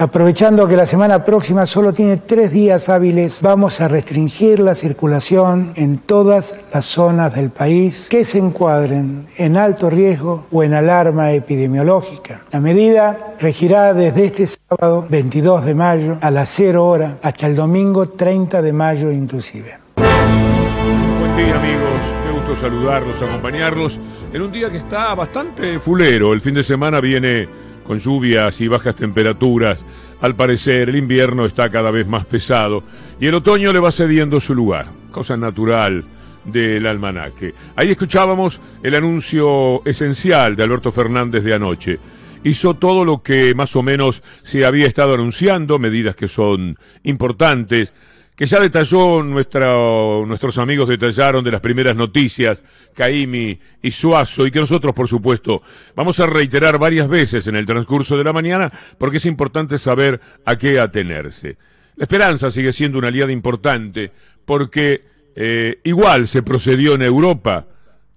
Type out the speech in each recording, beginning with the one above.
Aprovechando que la semana próxima solo tiene tres días hábiles, vamos a restringir la circulación en todas las zonas del país que se encuadren en alto riesgo o en alarma epidemiológica. La medida regirá desde este sábado 22 de mayo a las 0 horas hasta el domingo 30 de mayo inclusive. Buen día amigos, qué gusto saludarlos, acompañarlos en un día que está bastante fulero. El fin de semana viene con lluvias y bajas temperaturas. Al parecer el invierno está cada vez más pesado y el otoño le va cediendo su lugar, cosa natural del almanaque. Ahí escuchábamos el anuncio esencial de Alberto Fernández de anoche. Hizo todo lo que más o menos se había estado anunciando, medidas que son importantes, que ya detalló nuestros amigos detallaron de las primeras noticias, Caimi y Suazo, y que nosotros, por supuesto, vamos a reiterar varias veces en el transcurso de la mañana, porque es importante saber a qué atenerse. La esperanza sigue siendo una aliada importante, porque eh, igual se procedió en Europa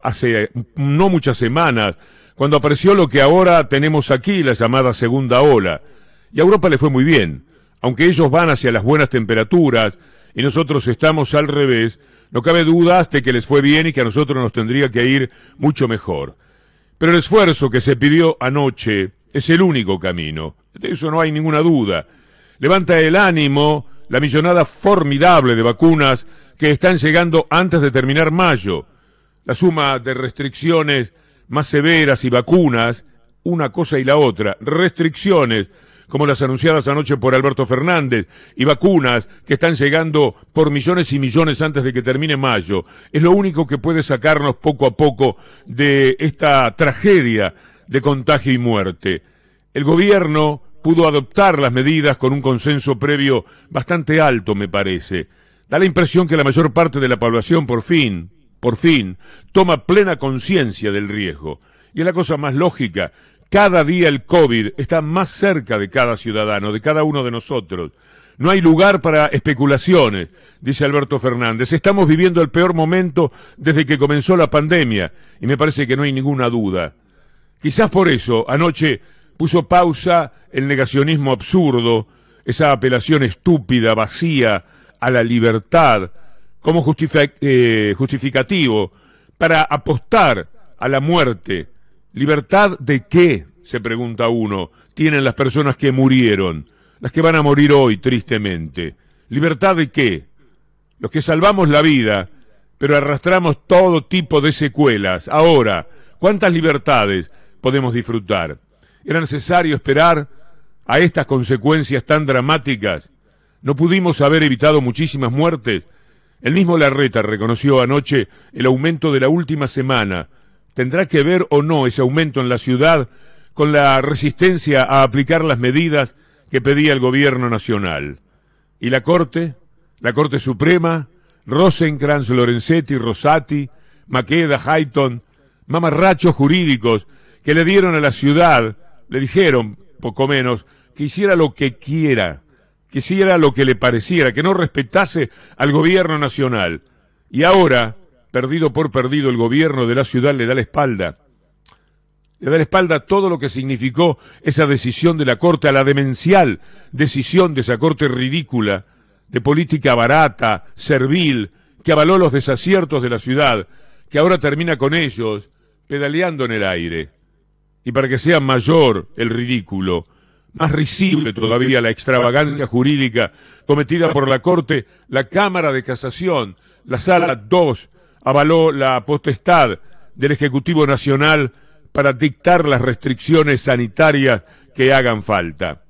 hace no muchas semanas, cuando apareció lo que ahora tenemos aquí, la llamada segunda ola. Y a Europa le fue muy bien, aunque ellos van hacia las buenas temperaturas, y nosotros estamos al revés, no cabe duda de que les fue bien y que a nosotros nos tendría que ir mucho mejor. Pero el esfuerzo que se pidió anoche es el único camino, de eso no hay ninguna duda. Levanta el ánimo la millonada formidable de vacunas que están llegando antes de terminar mayo. La suma de restricciones más severas y vacunas, una cosa y la otra, restricciones como las anunciadas anoche por Alberto Fernández, y vacunas que están llegando por millones y millones antes de que termine mayo. Es lo único que puede sacarnos poco a poco de esta tragedia de contagio y muerte. El gobierno pudo adoptar las medidas con un consenso previo bastante alto, me parece. Da la impresión que la mayor parte de la población por fin, por fin, toma plena conciencia del riesgo. Y es la cosa más lógica cada día el COVID está más cerca de cada ciudadano, de cada uno de nosotros. No hay lugar para especulaciones, dice Alberto Fernández. Estamos viviendo el peor momento desde que comenzó la pandemia y me parece que no hay ninguna duda. Quizás por eso anoche puso pausa el negacionismo absurdo, esa apelación estúpida, vacía a la libertad, como eh, justificativo para apostar a la muerte ¿Libertad de qué? se pregunta uno. Tienen las personas que murieron, las que van a morir hoy, tristemente. ¿Libertad de qué? Los que salvamos la vida, pero arrastramos todo tipo de secuelas. Ahora, ¿cuántas libertades podemos disfrutar? ¿Era necesario esperar a estas consecuencias tan dramáticas? ¿No pudimos haber evitado muchísimas muertes? El mismo Larreta reconoció anoche el aumento de la última semana ¿Tendrá que ver o no ese aumento en la ciudad con la resistencia a aplicar las medidas que pedía el gobierno nacional? ¿Y la Corte? ¿La Corte Suprema? Rosenkrantz, Lorenzetti, Rosati, Maqueda, Hayton, mamarrachos jurídicos que le dieron a la ciudad, le dijeron, poco menos, que hiciera lo que quiera, que hiciera lo que le pareciera, que no respetase al gobierno nacional. Y ahora, perdido por perdido, el gobierno de la ciudad le da la espalda. Le da la espalda a todo lo que significó esa decisión de la Corte, a la demencial decisión de esa Corte ridícula, de política barata, servil, que avaló los desaciertos de la ciudad, que ahora termina con ellos pedaleando en el aire. Y para que sea mayor el ridículo, más risible todavía la extravagancia jurídica cometida por la Corte, la Cámara de Casación, la Sala 2 avaló la potestad del Ejecutivo Nacional para dictar las restricciones sanitarias que hagan falta.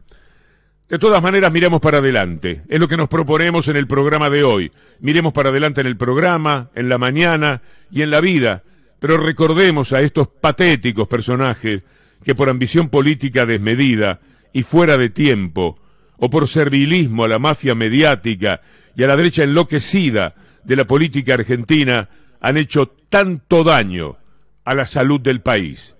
De todas maneras, miremos para adelante. Es lo que nos proponemos en el programa de hoy. Miremos para adelante en el programa, en la mañana y en la vida. Pero recordemos a estos patéticos personajes que por ambición política desmedida y fuera de tiempo, o por servilismo a la mafia mediática y a la derecha enloquecida de la política argentina, han hecho tanto daño a la salud del país.